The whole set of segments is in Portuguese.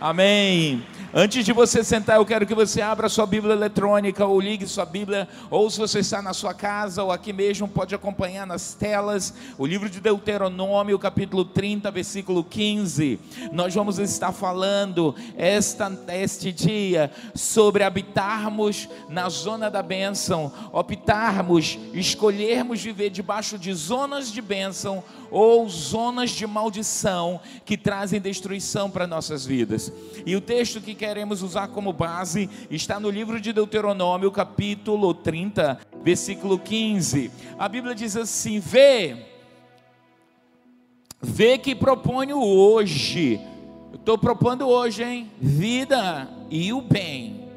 Amém. Antes de você sentar, eu quero que você abra sua Bíblia eletrônica ou ligue sua Bíblia, ou se você está na sua casa ou aqui mesmo, pode acompanhar nas telas o livro de Deuteronômio, capítulo 30, versículo 15. Nós vamos estar falando esta, este dia sobre habitarmos na zona da bênção, optarmos, escolhermos viver debaixo de zonas de bênção ou zonas de maldição que trazem destruição para nossas vidas. E o texto que queremos usar como base está no livro de Deuteronômio, capítulo 30, versículo 15. A Bíblia diz assim: Vê, vê que proponho hoje. Estou propondo hoje, hein? Vida e o bem,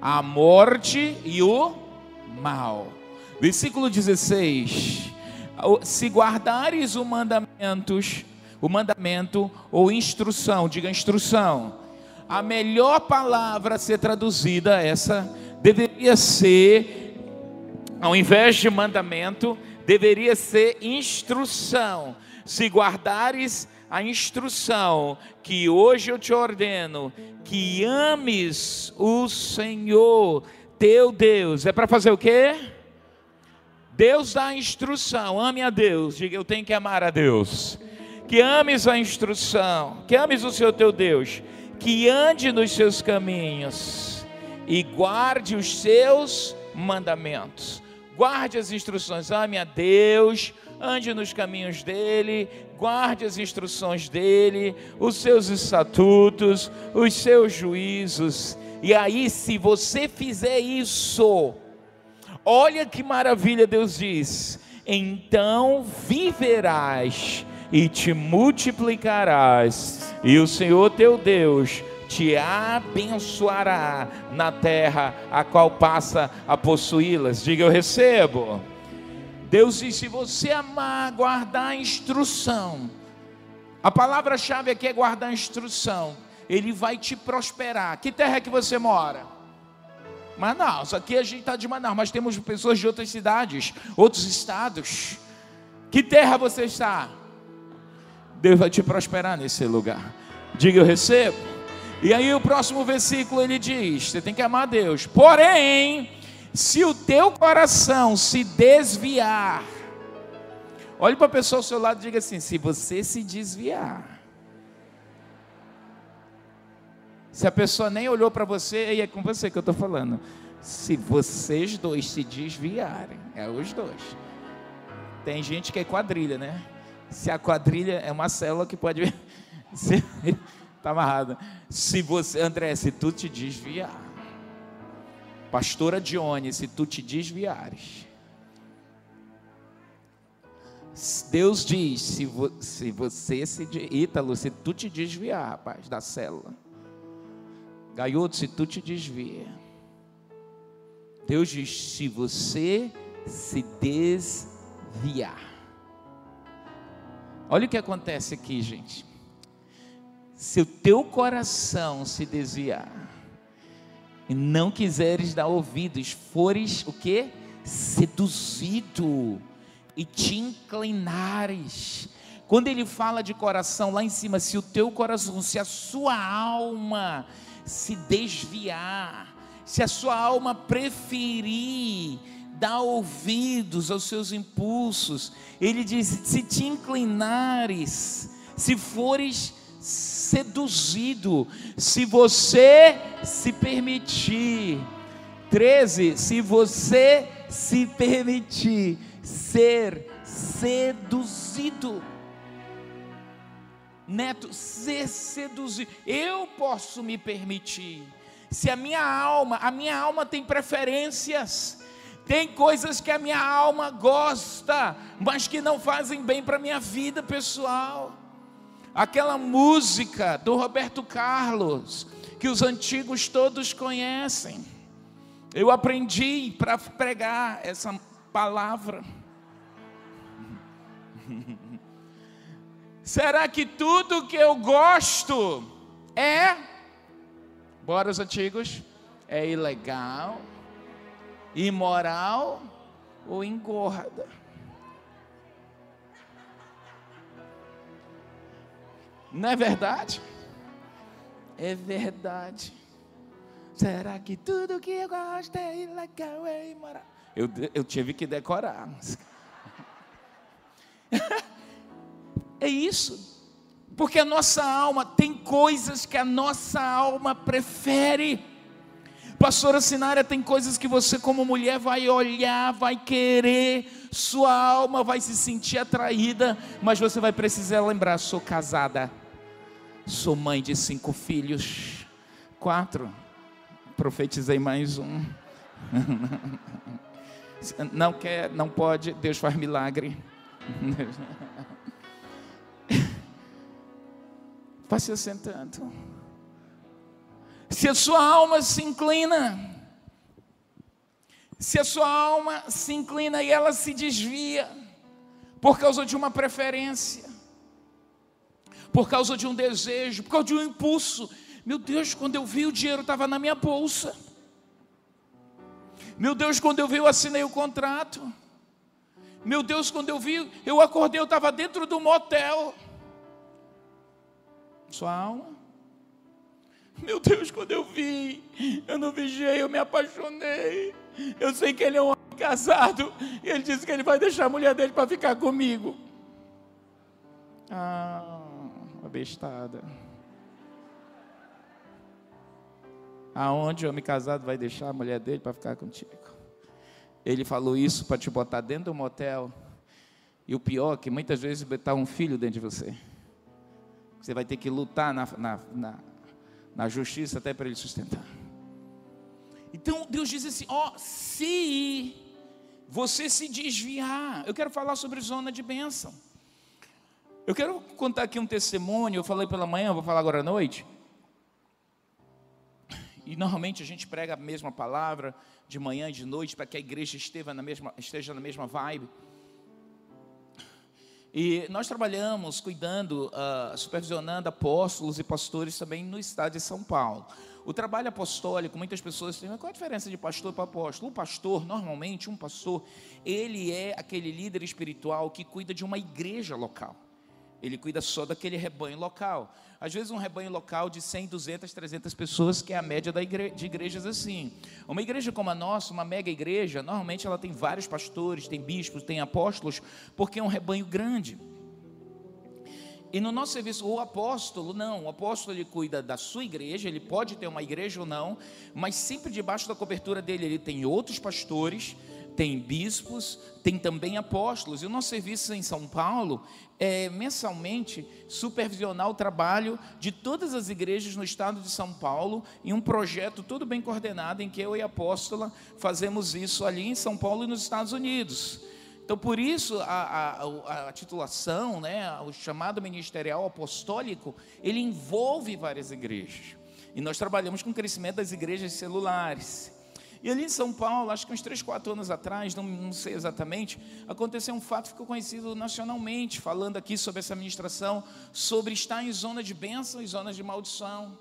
a morte e o mal. Versículo 16: Se guardares os mandamentos, o mandamento ou instrução, diga instrução, a melhor palavra a ser traduzida, essa deveria ser, ao invés de mandamento, deveria ser instrução. Se guardares a instrução que hoje eu te ordeno, que ames o Senhor teu Deus. É para fazer o quê? Deus dá a instrução, ame a Deus. Diga, eu tenho que amar a Deus. Que ames a instrução, que ames o Senhor teu Deus que ande nos seus caminhos e guarde os seus mandamentos. Guarde as instruções, ame a Deus, ande nos caminhos dele, guarde as instruções dele, os seus estatutos, os seus juízos. E aí, se você fizer isso, olha que maravilha Deus diz: então viverás e te multiplicarás, e o Senhor teu Deus te abençoará na terra a qual passa a possuí-las. Diga eu recebo. Deus diz: se você amar, guardar a instrução, a palavra-chave aqui é guardar a instrução, Ele vai te prosperar. Que terra é que você mora? Manaus, aqui a gente está de Manaus, mas temos pessoas de outras cidades, outros estados. Que terra você está? Deus vai te prosperar nesse lugar. Diga eu recebo. E aí o próximo versículo ele diz: você tem que amar Deus. Porém, se o teu coração se desviar, olhe para a pessoa ao seu lado e diga assim: se você se desviar, se a pessoa nem olhou para você, e é com você que eu estou falando. Se vocês dois se desviarem, é os dois. Tem gente que é quadrilha, né? Se a quadrilha é uma célula que pode. Está amarrada. Se você, André, se tu te desviar, Pastora Dione, se tu te desviares, Deus diz: se, vo, se você se. Ítalo, se tu te desviar, rapaz, da célula. Gaioto, se tu te desvia. Deus diz: se você se desviar. Olha o que acontece aqui, gente. Se o teu coração se desviar e não quiseres dar ouvidos, fores o que? Seduzido e te inclinares. Quando ele fala de coração lá em cima, se o teu coração, se a sua alma se desviar, se a sua alma preferir dá ouvidos aos seus impulsos. Ele diz: se te inclinares, se fores seduzido, se você se permitir. 13, se você se permitir ser seduzido. Neto, ser seduzido. Eu posso me permitir. Se a minha alma, a minha alma tem preferências. Tem coisas que a minha alma gosta, mas que não fazem bem para a minha vida pessoal. Aquela música do Roberto Carlos, que os antigos todos conhecem. Eu aprendi para pregar essa palavra. Será que tudo que eu gosto é, bora os antigos, é ilegal? Imoral ou engorda. Não é verdade? É verdade. Será que tudo que eu gosto é ilegal, é imoral? Eu, eu tive que decorar. é isso. Porque a nossa alma tem coisas que a nossa alma prefere. Pastora Sinária, tem coisas que você, como mulher, vai olhar, vai querer, sua alma vai se sentir atraída, mas você vai precisar lembrar: sou casada, sou mãe de cinco filhos, quatro, profetizei mais um. Não quer, não pode, Deus faz milagre. Vá se assentando. Se a sua alma se inclina, se a sua alma se inclina e ela se desvia, por causa de uma preferência, por causa de um desejo, por causa de um impulso. Meu Deus, quando eu vi o dinheiro estava na minha bolsa. Meu Deus, quando eu vi, eu assinei o contrato. Meu Deus, quando eu vi, eu acordei, eu estava dentro do motel. Sua alma meu Deus, quando eu vi, eu não vigiei, eu me apaixonei. Eu sei que ele é um homem casado. E ele disse que ele vai deixar a mulher dele para ficar comigo. Ah, uma bestada. Aonde o homem casado vai deixar a mulher dele para ficar contigo? Ele falou isso para te botar dentro do motel. E o pior é que muitas vezes botar um filho dentro de você. Você vai ter que lutar na, na, na na justiça até para ele sustentar. Então Deus diz assim: ó, se você se desviar, eu quero falar sobre zona de bênção. Eu quero contar aqui um testemunho, eu falei pela manhã, vou falar agora à noite. E normalmente a gente prega a mesma palavra de manhã e de noite para que a igreja esteja na mesma, esteja na mesma vibe. E nós trabalhamos cuidando, uh, supervisionando apóstolos e pastores também no estado de São Paulo. O trabalho apostólico, muitas pessoas dizem, qual a diferença de pastor para apóstolo? O pastor, normalmente, um pastor, ele é aquele líder espiritual que cuida de uma igreja local. Ele cuida só daquele rebanho local. Às vezes um rebanho local de 100, 200, 300 pessoas, que é a média igre de igrejas assim. Uma igreja como a nossa, uma mega igreja, normalmente ela tem vários pastores, tem bispos, tem apóstolos, porque é um rebanho grande. E no nosso serviço, o apóstolo, não, o apóstolo ele cuida da sua igreja, ele pode ter uma igreja ou não, mas sempre debaixo da cobertura dele ele tem outros pastores, tem bispos, tem também apóstolos. E o nosso serviço em São Paulo é mensalmente supervisionar o trabalho de todas as igrejas no estado de São Paulo em um projeto todo bem coordenado em que eu e a apóstola fazemos isso ali em São Paulo e nos Estados Unidos. Então, por isso, a, a, a, titulação, né, o chamado ministerial apostólico, ele envolve várias igrejas. E nós trabalhamos com o crescimento das igrejas celulares. E ali em São Paulo, acho que uns 3, 4 anos atrás, não, não, sei exatamente, aconteceu um fato que ficou conhecido nacionalmente, falando aqui sobre essa ministração, sobre estar em zona de bênção e zonas de maldição.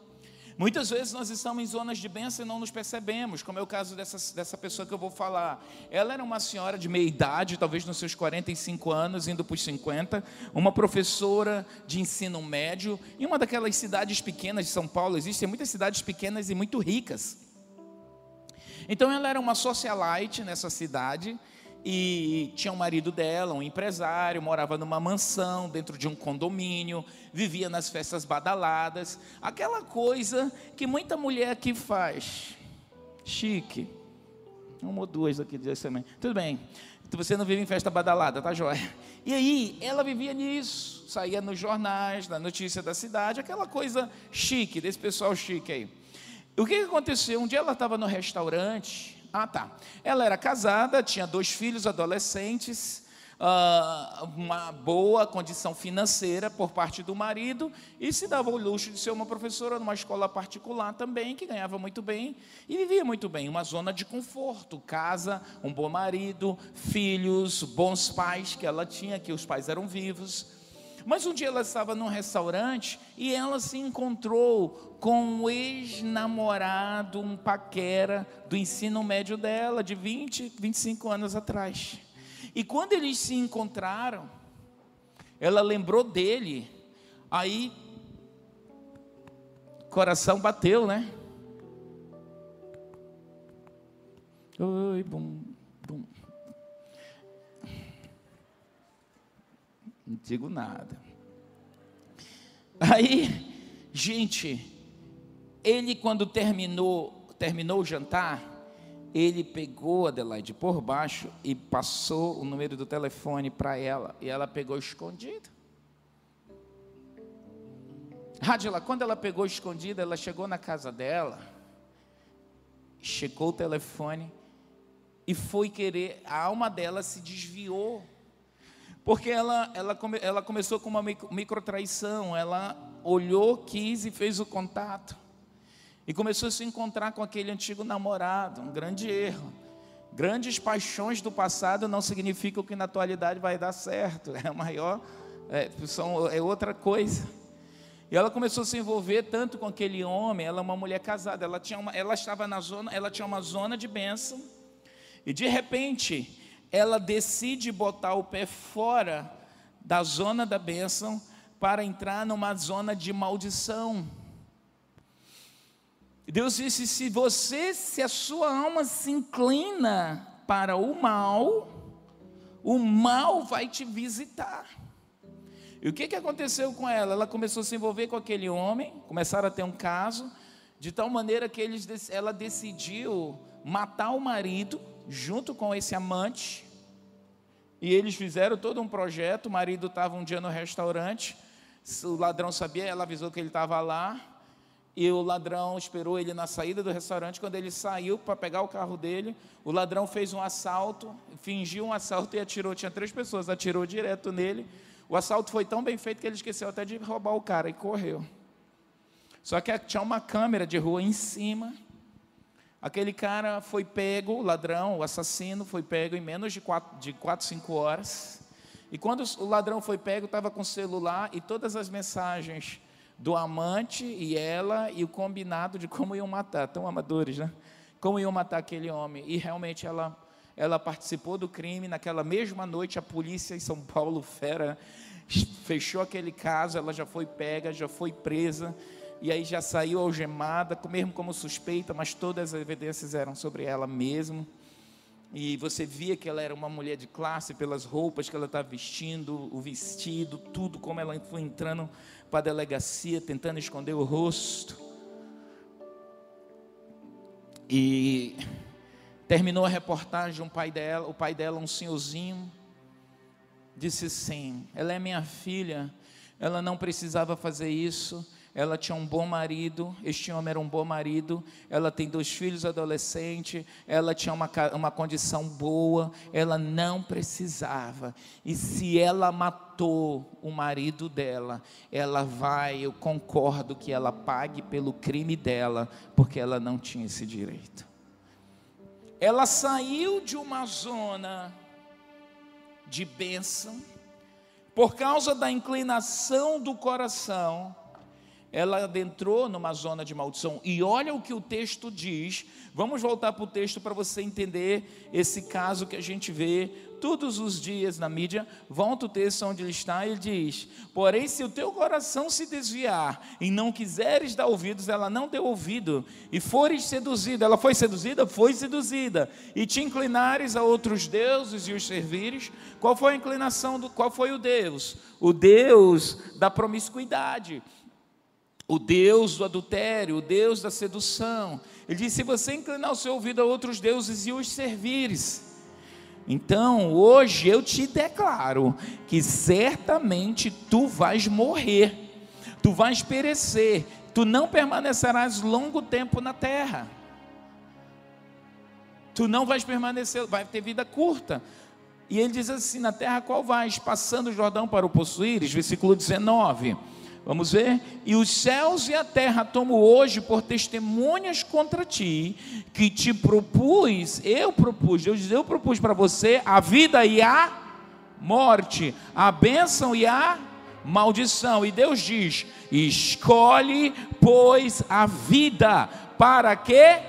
Muitas vezes nós estamos em zonas de bênção e não nos percebemos, como é o caso dessa, dessa pessoa que eu vou falar. Ela era uma senhora de meia idade, talvez nos seus 45 anos, indo para os 50, uma professora de ensino médio, em uma daquelas cidades pequenas de São Paulo, existem muitas cidades pequenas e muito ricas. Então ela era uma socialite nessa cidade e tinha um marido dela, um empresário, morava numa mansão dentro de um condomínio, vivia nas festas badaladas, aquela coisa que muita mulher aqui faz. Chique. Uma ou duas aqui diz também. Tudo bem. Você não vive em festa badalada, tá joia? E aí, ela vivia nisso, saía nos jornais, na notícia da cidade, aquela coisa chique, desse pessoal chique aí. O que aconteceu? Um dia ela estava no restaurante. Ah, tá. Ela era casada, tinha dois filhos adolescentes, uh, uma boa condição financeira por parte do marido e se dava o luxo de ser uma professora numa escola particular também, que ganhava muito bem e vivia muito bem. Uma zona de conforto, casa, um bom marido, filhos, bons pais que ela tinha, que os pais eram vivos. Mas um dia ela estava num restaurante e ela se encontrou com um ex-namorado, um paquera do ensino médio dela, de 20, 25 anos atrás. E quando eles se encontraram, ela lembrou dele, aí Coração bateu, né? Oi, bum, Não digo nada. Aí, gente, ele quando terminou, terminou o jantar, ele pegou a Adelaide por baixo e passou o número do telefone para ela, e ela pegou escondido. Radila, quando ela pegou escondida, ela chegou na casa dela, checou o telefone e foi querer, a alma dela se desviou, porque ela, ela, come, ela começou com uma micro, traição, ela olhou, quis e fez o contato, e começou a se encontrar com aquele antigo namorado, um grande erro. Grandes paixões do passado não significam que na atualidade vai dar certo, é maior, é, são, é outra coisa. E ela começou a se envolver tanto com aquele homem, ela é uma mulher casada, ela, tinha uma, ela estava na zona, ela tinha uma zona de bênção, e de repente ela decide botar o pé fora da zona da bênção para entrar numa zona de maldição. Deus disse: se você, se a sua alma se inclina para o mal, o mal vai te visitar. E o que, que aconteceu com ela? Ela começou a se envolver com aquele homem, começaram a ter um caso, de tal maneira que eles, ela decidiu matar o marido, junto com esse amante, e eles fizeram todo um projeto. O marido estava um dia no restaurante, o ladrão sabia, ela avisou que ele estava lá, e o ladrão esperou ele na saída do restaurante. Quando ele saiu para pegar o carro dele, o ladrão fez um assalto, fingiu um assalto e atirou. Tinha três pessoas, atirou direto nele. O assalto foi tão bem feito que ele esqueceu até de roubar o cara e correu. Só que tinha uma câmera de rua em cima. Aquele cara foi pego, o ladrão, o assassino, foi pego em menos de quatro, de quatro cinco horas. E quando o ladrão foi pego, estava com o celular e todas as mensagens do amante e ela e o combinado de como iam matar, tão amadores, né? Como iam matar aquele homem. E realmente ela ela participou do crime. Naquela mesma noite, a polícia em São Paulo, fera, fechou aquele caso. Ela já foi pega, já foi presa. E aí já saiu algemada, mesmo como suspeita, mas todas as evidências eram sobre ela mesmo. E você via que ela era uma mulher de classe pelas roupas que ela estava vestindo, o vestido, tudo, como ela foi entrando para a delegacia, tentando esconder o rosto. E Terminou a reportagem, um pai dela, o pai dela, um senhorzinho, disse assim: Ela é minha filha, ela não precisava fazer isso, ela tinha um bom marido, este homem era um bom marido, ela tem dois filhos adolescentes, ela tinha uma, uma condição boa, ela não precisava. E se ela matou o marido dela, ela vai, eu concordo que ela pague pelo crime dela, porque ela não tinha esse direito ela saiu de uma zona de bênção, por causa da inclinação do coração, ela adentrou numa zona de maldição. E olha o que o texto diz. Vamos voltar para o texto para você entender esse caso que a gente vê todos os dias na mídia, volta o texto onde ele está e ele diz: Porém, se o teu coração se desviar e não quiseres dar ouvidos, ela não deu ouvido, e fores seduzida, ela foi seduzida? Foi seduzida, e te inclinares a outros deuses e os servires, qual foi a inclinação, do, qual foi o Deus? O Deus da promiscuidade, o Deus do adultério, o Deus da sedução. Ele diz: se você inclinar o seu ouvido a outros deuses e os servires, então, hoje eu te declaro que certamente tu vais morrer, tu vais perecer, tu não permanecerás longo tempo na terra. Tu não vais permanecer, vai ter vida curta. E ele diz assim: na terra qual vais? Passando o Jordão para o possuíres, versículo 19. Vamos ver? E os céus e a terra tomo hoje por testemunhas contra ti, que te propus, eu propus, Deus diz, eu propus para você a vida e a morte, a bênção e a maldição. E Deus diz: escolhe, pois, a vida, para que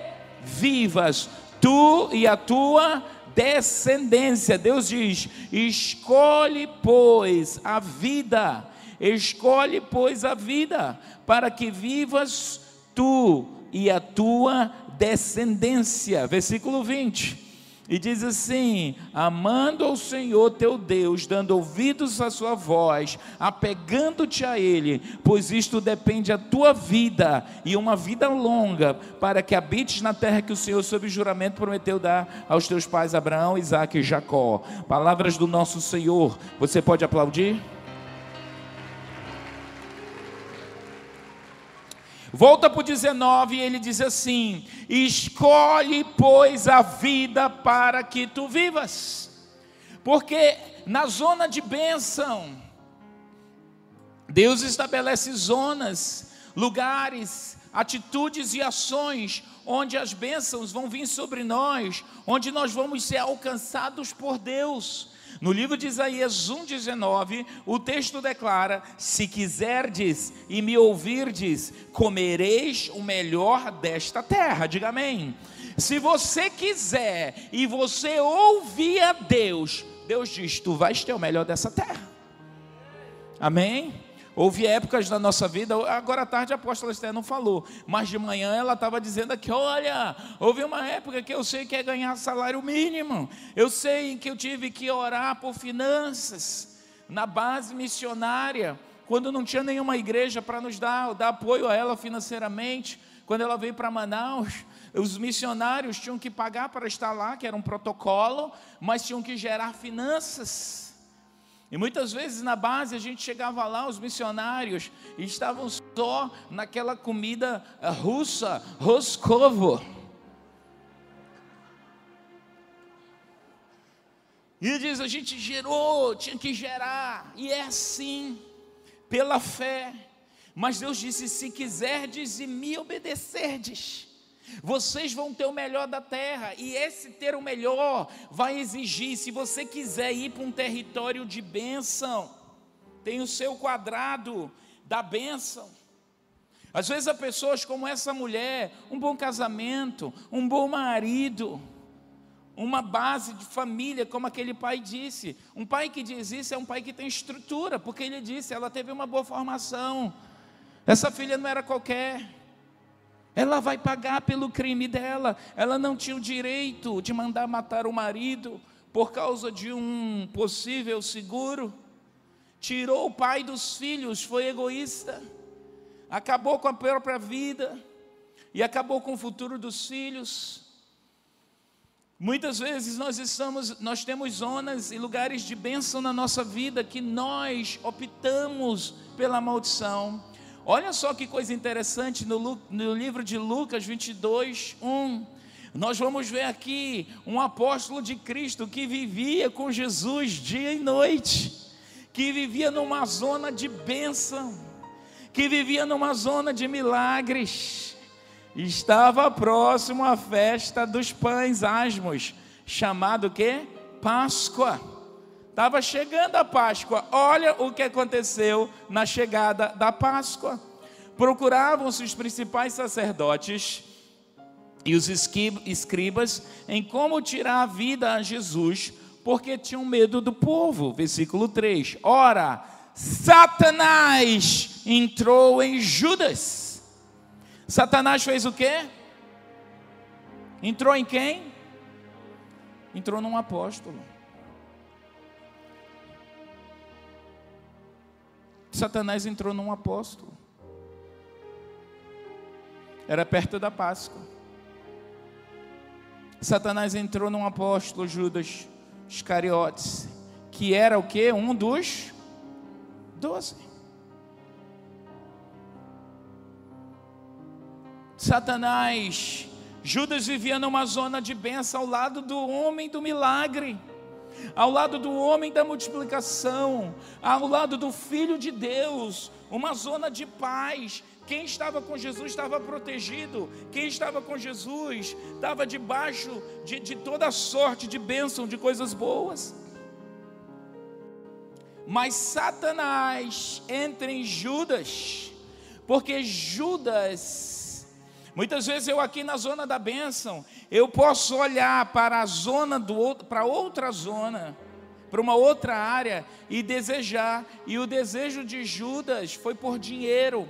vivas, tu e a tua descendência. Deus diz: escolhe, pois, a vida Escolhe, pois, a vida, para que vivas tu e a tua descendência. Versículo 20. E diz assim: amando ao Senhor teu Deus, dando ouvidos à sua voz, apegando-te a Ele, pois isto depende da tua vida e uma vida longa, para que habites na terra que o Senhor, sob juramento, prometeu dar aos teus pais Abraão, Isaque e Jacó. Palavras do nosso Senhor. Você pode aplaudir? Volta para o 19 e ele diz assim: Escolhe, pois, a vida para que tu vivas, porque na zona de bênção, Deus estabelece zonas, lugares, atitudes e ações onde as bênçãos vão vir sobre nós, onde nós vamos ser alcançados por Deus. No livro de Isaías 1,19, o texto declara: Se quiserdes e me ouvirdes, comereis o melhor desta terra. Diga amém. Se você quiser e você ouvir a Deus, Deus diz: Tu vais ter o melhor dessa terra. Amém? Houve épocas da nossa vida, agora à tarde a apóstola Esther não falou, mas de manhã ela estava dizendo aqui: olha, houve uma época que eu sei que é ganhar salário mínimo, eu sei que eu tive que orar por finanças, na base missionária, quando não tinha nenhuma igreja para nos dar, dar apoio a ela financeiramente, quando ela veio para Manaus, os missionários tinham que pagar para estar lá, que era um protocolo, mas tinham que gerar finanças. E muitas vezes na base a gente chegava lá, os missionários estavam só naquela comida eh, russa, roscovo. E diz: a gente gerou, tinha que gerar, e é assim, pela fé. Mas Deus disse: se quiserdes e me obedecerdes, vocês vão ter o melhor da terra, e esse ter o melhor vai exigir, se você quiser ir para um território de bênção, tem o seu quadrado da bênção. Às vezes há pessoas como essa mulher, um bom casamento, um bom marido, uma base de família, como aquele pai disse. Um pai que diz isso é um pai que tem estrutura, porque ele disse, ela teve uma boa formação. Essa filha não era qualquer. Ela vai pagar pelo crime dela. Ela não tinha o direito de mandar matar o marido por causa de um possível seguro. Tirou o pai dos filhos, foi egoísta. Acabou com a própria vida e acabou com o futuro dos filhos. Muitas vezes nós estamos, nós temos zonas e lugares de bênção na nossa vida que nós optamos pela maldição. Olha só que coisa interessante no, no livro de Lucas 22, 1. Nós vamos ver aqui um apóstolo de Cristo que vivia com Jesus dia e noite, que vivia numa zona de bênção, que vivia numa zona de milagres. Estava próximo à festa dos pães asmos, chamado que? Páscoa. Estava chegando a Páscoa. Olha o que aconteceu na chegada da Páscoa. Procuravam-se os principais sacerdotes e os escribas em como tirar a vida a Jesus, porque tinham medo do povo. Versículo 3. Ora, Satanás entrou em Judas. Satanás fez o quê? Entrou em quem? Entrou num apóstolo. Satanás entrou num apóstolo. Era perto da Páscoa. Satanás entrou num apóstolo, Judas Iscariotes, que era o que? Um dos doze. Satanás, Judas vivia numa zona de bênção ao lado do homem do milagre ao lado do homem da multiplicação, ao lado do Filho de Deus, uma zona de paz. Quem estava com Jesus estava protegido, quem estava com Jesus estava debaixo de, de toda sorte de bênção, de coisas boas. Mas Satanás entra em Judas, porque Judas Muitas vezes eu aqui na zona da bênção, eu posso olhar para a zona do outro, para outra zona, para uma outra área e desejar. E o desejo de Judas foi por dinheiro.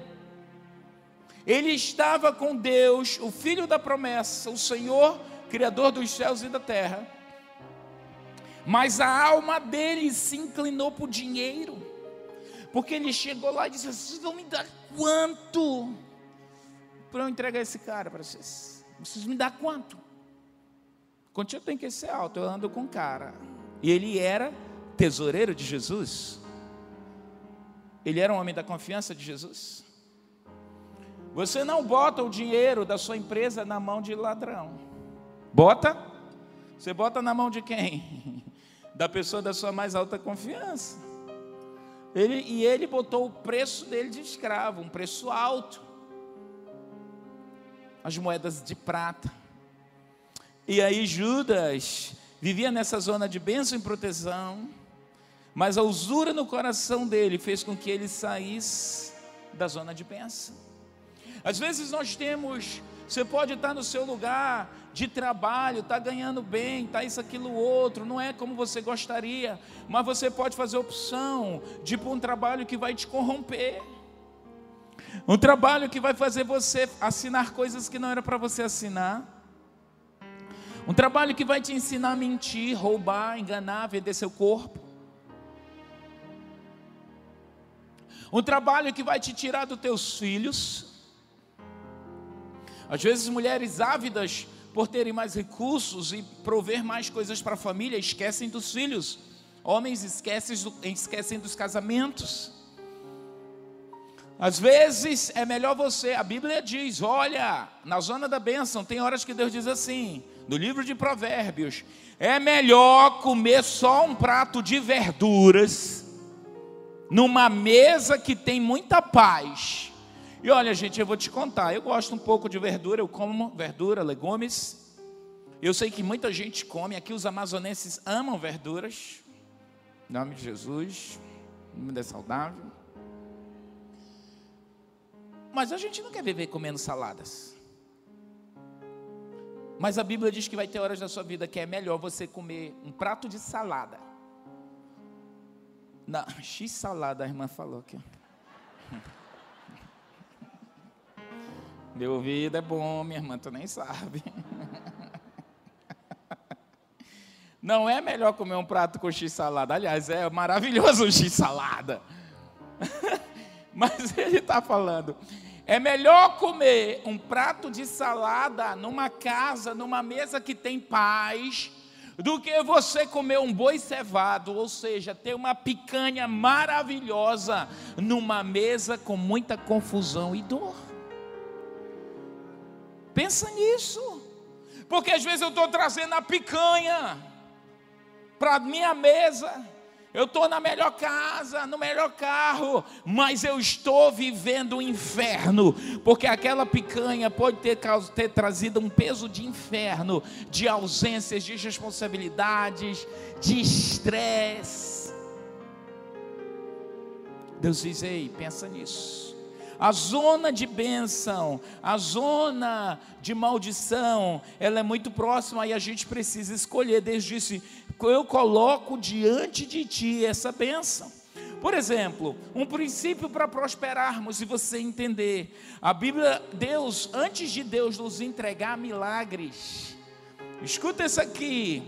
Ele estava com Deus, o Filho da promessa, o Senhor, Criador dos céus e da terra. Mas a alma dele se inclinou para o dinheiro, porque ele chegou lá e disse: Vocês vão me dar quanto para eu entregar esse cara para vocês? Vocês me dão quanto? Contigo tem que ser alto, eu ando com cara. E ele era tesoureiro de Jesus. Ele era um homem da confiança de Jesus. Você não bota o dinheiro da sua empresa na mão de ladrão. Bota? Você bota na mão de quem? Da pessoa da sua mais alta confiança. Ele, e ele botou o preço dele de escravo, um preço alto. As moedas de prata. E aí Judas vivia nessa zona de bênção e proteção, mas a usura no coração dele fez com que ele saísse da zona de bênção. Às vezes nós temos, você pode estar no seu lugar de trabalho, está ganhando bem, está isso, aquilo, outro, não é como você gostaria, mas você pode fazer opção de ir para um trabalho que vai te corromper. Um trabalho que vai fazer você assinar coisas que não era para você assinar. Um trabalho que vai te ensinar a mentir, roubar, enganar, vender seu corpo. Um trabalho que vai te tirar dos teus filhos. Às vezes, mulheres ávidas por terem mais recursos e prover mais coisas para a família esquecem dos filhos. Homens esquecem, esquecem dos casamentos. Às vezes é melhor você, a Bíblia diz: olha, na zona da bênção, tem horas que Deus diz assim: no livro de Provérbios, é melhor comer só um prato de verduras numa mesa que tem muita paz. E olha, gente, eu vou te contar, eu gosto um pouco de verdura, eu como verdura, legumes. Eu sei que muita gente come, aqui os amazonenses amam verduras. Em nome de Jesus, comida é saudável. Mas a gente não quer viver comendo saladas. Mas a Bíblia diz que vai ter horas da sua vida que é melhor você comer um prato de salada. Na X salada, a irmã falou aqui. Meu ouvido é bom, minha irmã, tu nem sabe. Não é melhor comer um prato com X salada. Aliás, é maravilhoso o X salada. Mas ele está falando é melhor comer um prato de salada numa casa, numa mesa que tem paz, do que você comer um boi cevado, ou seja, ter uma picanha maravilhosa numa mesa com muita confusão e dor. Pensa nisso, porque às vezes eu estou trazendo a picanha para minha mesa eu estou na melhor casa, no melhor carro, mas eu estou vivendo o inferno, porque aquela picanha pode ter, ter trazido um peso de inferno, de ausências, de responsabilidades, de estresse. Deus diz: ei, pensa nisso. A zona de bênção, a zona de maldição, ela é muito próxima e a gente precisa escolher. Deus disse: eu coloco diante de ti essa bênção. Por exemplo, um princípio para prosperarmos e você entender. A Bíblia, Deus, antes de Deus nos entregar milagres, escuta isso aqui.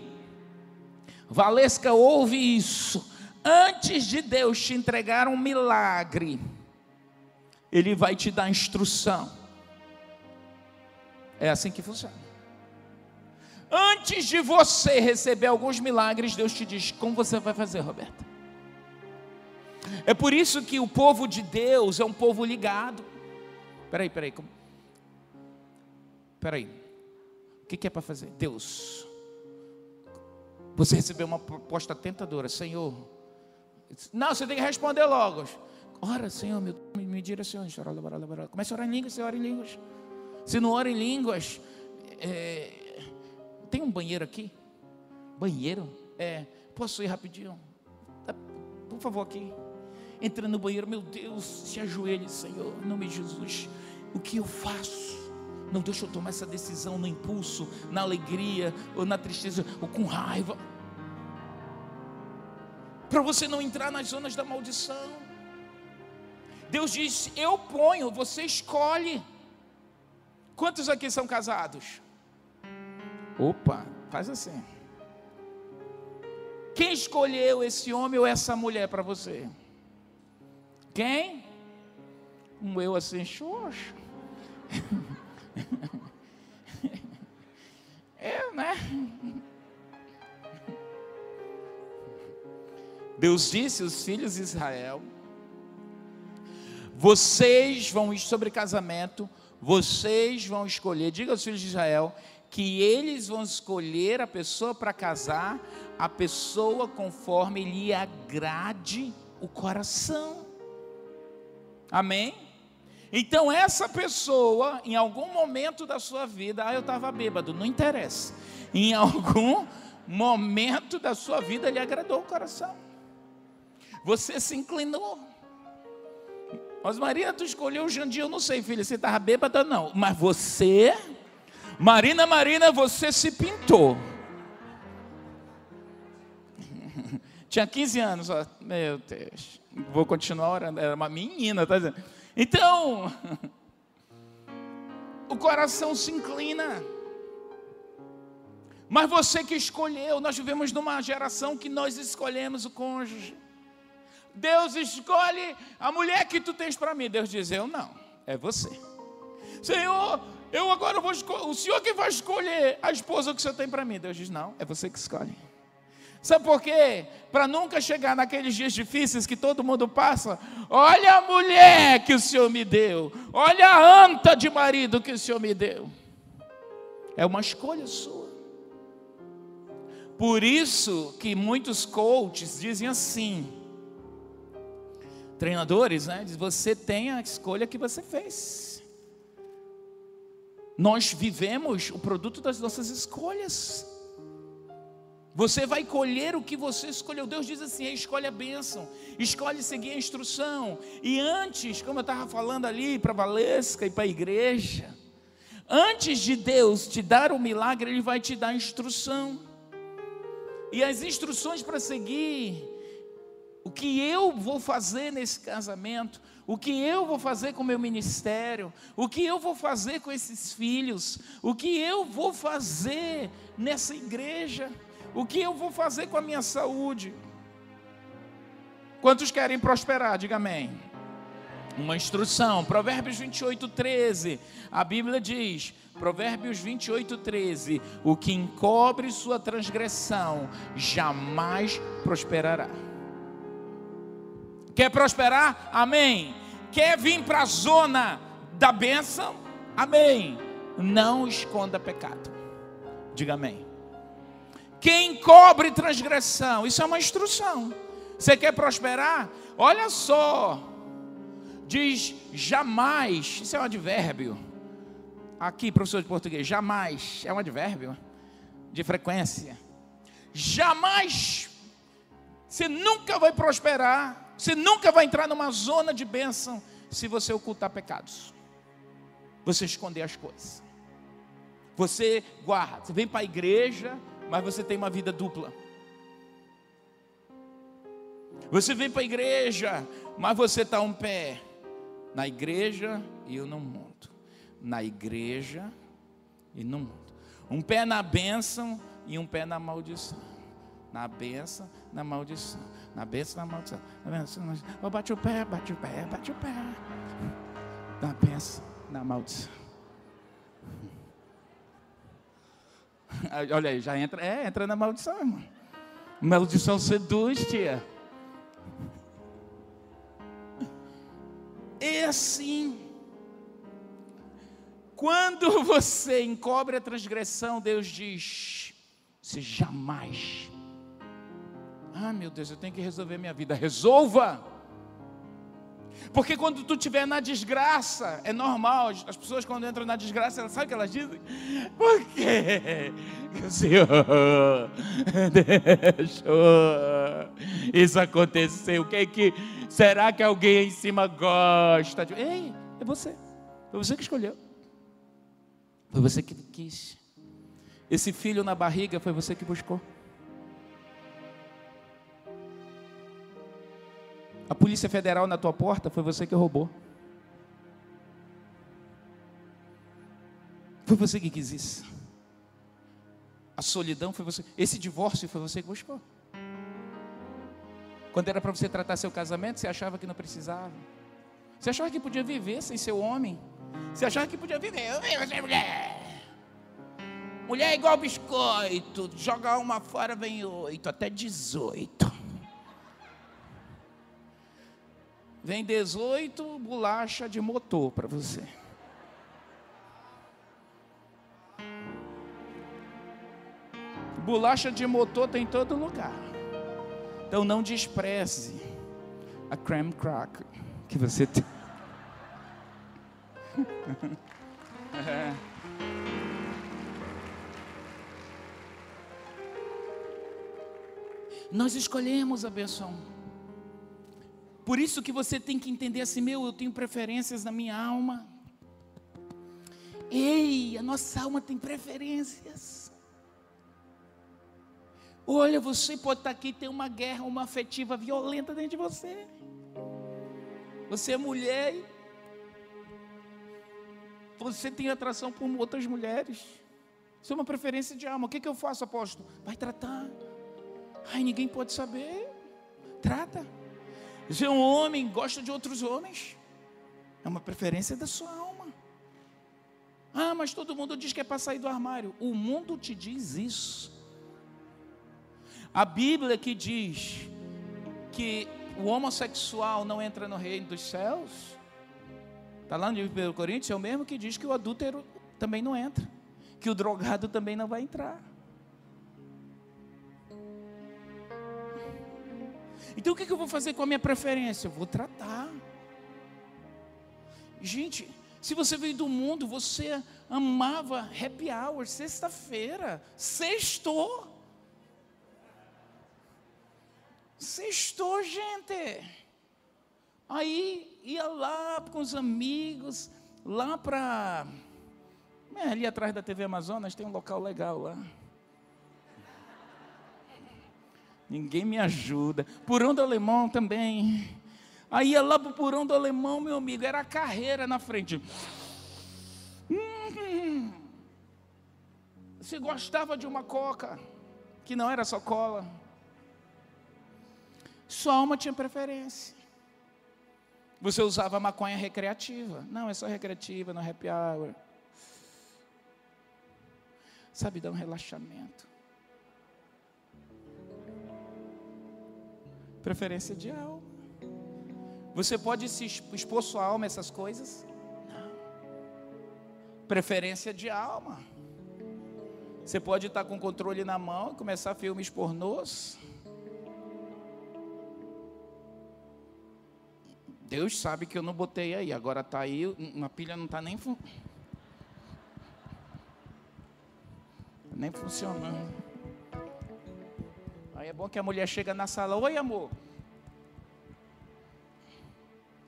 Valesca, ouve isso. Antes de Deus te entregar um milagre, Ele vai te dar instrução. É assim que funciona. Antes de você receber alguns milagres, Deus te diz como você vai fazer, Roberta. É por isso que o povo de Deus é um povo ligado. Peraí, peraí. Como... Peraí. O que, é para fazer? Deus. Você recebeu uma proposta tentadora, Senhor. Não, você tem que responder logo. Ora, Senhor, me, me direcione. Comece a orar em línguas, você ora em línguas. Se não ora em línguas, é, tem um banheiro aqui? Banheiro? É. Posso ir rapidinho? Tá, por favor, aqui. Entra no banheiro, meu Deus, se ajoelhe, Senhor, em nome de Jesus. O que eu faço? Não deixa eu tomar essa decisão no impulso, na alegria, ou na tristeza, ou com raiva. Para você não entrar nas zonas da maldição. Deus diz: Eu ponho, você escolhe. Quantos aqui são casados? Opa, faz assim. Quem escolheu esse homem ou essa mulher para você? Quem? Um eu assim, xoxo. Eu, né? Deus disse aos filhos de Israel: Vocês vão sobre casamento, vocês vão escolher, diga aos filhos de Israel, que eles vão escolher a pessoa para casar, a pessoa conforme lhe agrade o coração. Amém? Então, essa pessoa, em algum momento da sua vida, ah, eu estava bêbado, não interessa. Em algum momento da sua vida, lhe agradou o coração. Você se inclinou. Mas Marina, tu escolheu o Jandir, eu não sei, filha, você estava bêbada, não. Mas você, Marina, Marina, você se pintou. Tinha 15 anos, ó. meu Deus. Vou continuar orando. Era uma menina, tá dizendo? Então, o coração se inclina. Mas você que escolheu, nós vivemos numa geração que nós escolhemos o cônjuge. Deus escolhe a mulher que tu tens para mim. Deus diz: Eu não, é você. Senhor, eu agora vou escolher. O Senhor que vai escolher a esposa que o Senhor tem para mim. Deus diz: Não, é você que escolhe. Sabe por quê? Para nunca chegar naqueles dias difíceis que todo mundo passa. Olha a mulher que o Senhor me deu. Olha a anta de marido que o Senhor me deu. É uma escolha sua. Por isso que muitos coaches dizem assim: treinadores, né? Diz, você tem a escolha que você fez. Nós vivemos o produto das nossas escolhas. Você vai colher o que você escolheu. Deus diz assim: escolhe a bênção, escolhe seguir a instrução. E antes, como eu estava falando ali para a Valesca e para a igreja, antes de Deus te dar o milagre, Ele vai te dar instrução. E as instruções para seguir, o que eu vou fazer nesse casamento, o que eu vou fazer com o meu ministério, o que eu vou fazer com esses filhos, o que eu vou fazer nessa igreja. O que eu vou fazer com a minha saúde? Quantos querem prosperar? Diga amém. Uma instrução, Provérbios 28, 13. A Bíblia diz, Provérbios 28, 13: O que encobre sua transgressão jamais prosperará. Quer prosperar? Amém. Quer vir para a zona da bênção? Amém. Não esconda pecado. Diga amém. Quem cobre transgressão, isso é uma instrução. Você quer prosperar? Olha só, diz jamais, isso é um advérbio. Aqui, professor de português, jamais é um advérbio de frequência. Jamais, você nunca vai prosperar, você nunca vai entrar numa zona de bênção se você ocultar pecados, você esconder as coisas. Você guarda, você vem para a igreja, mas você tem uma vida dupla. Você vem para a igreja, mas você está um pé na igreja e eu no mundo. Na igreja e no mundo. Um pé na bênção e um pé na maldição. Na bênção, na maldição. Na bênção, na maldição. Na bênção, na maldição. Bate o pé, bate o pé, bate o pé. Na bênção, na maldição. Olha aí, já entra, é, entra na maldição, irmão. Maldição seduz, tia. É assim. Quando você encobre a transgressão, Deus diz: você jamais. Ah, meu Deus, eu tenho que resolver minha vida. Resolva. Porque quando tu estiver na desgraça, é normal, as pessoas quando entram na desgraça, elas sabem o que elas dizem? Por quê? O Senhor deixou isso acontecer. O que é que será que alguém aí em cima gosta? De... Ei, é você. Foi você que escolheu. Foi você que quis. Esse filho na barriga foi você que buscou. A Polícia Federal na tua porta foi você que roubou. Foi você que quis isso. A solidão foi você. Esse divórcio foi você que buscou. Quando era para você tratar seu casamento, você achava que não precisava. Você achava que podia viver sem seu homem. Você achava que podia viver. Sem mulher. Mulher é igual biscoito. Joga uma fora, vem oito, até dezoito. Vem 18 bolacha de motor para você. Bolacha de motor tem em todo lugar. Então não despreze a creme crack que você tem. é. Nós escolhemos a benção. Por isso que você tem que entender assim, meu, eu tenho preferências na minha alma. Ei, a nossa alma tem preferências. Olha, você pode estar aqui e ter uma guerra, uma afetiva violenta dentro de você. Você é mulher você tem atração por outras mulheres. Isso é uma preferência de alma. O que, que eu faço, apóstolo? Vai tratar. Ai, ninguém pode saber. Trata. Se um homem gosta de outros homens, é uma preferência da sua alma. Ah, mas todo mundo diz que é para sair do armário. O mundo te diz isso. A Bíblia que diz que o homossexual não entra no reino dos céus. Está lá no livro de Coríntios, é o mesmo que diz que o adúltero também não entra. Que o drogado também não vai entrar. Então o que eu vou fazer com a minha preferência? Eu vou tratar. Gente, se você veio do mundo, você amava happy hour, sexta-feira, sextou. Sextou, gente. Aí ia lá com os amigos, lá para. É, ali atrás da TV Amazonas tem um local legal lá. Ninguém me ajuda. Purão do Alemão também. Aí ia lá para o Purão do Alemão, meu amigo, era a carreira na frente. Hum, se gostava de uma coca, que não era só cola. Sua alma tinha preferência. Você usava maconha recreativa. Não, é só recreativa, não happy hour. Sabe, dá um relaxamento. Preferência de alma. Você pode se expor sua alma a essas coisas? Não. Preferência de alma. Você pode estar com o controle na mão e começar filmes pornôs. Deus sabe que eu não botei aí, agora está aí, uma pilha não está nem, fun... nem funcionando. Aí é bom que a mulher chega na sala, oi amor.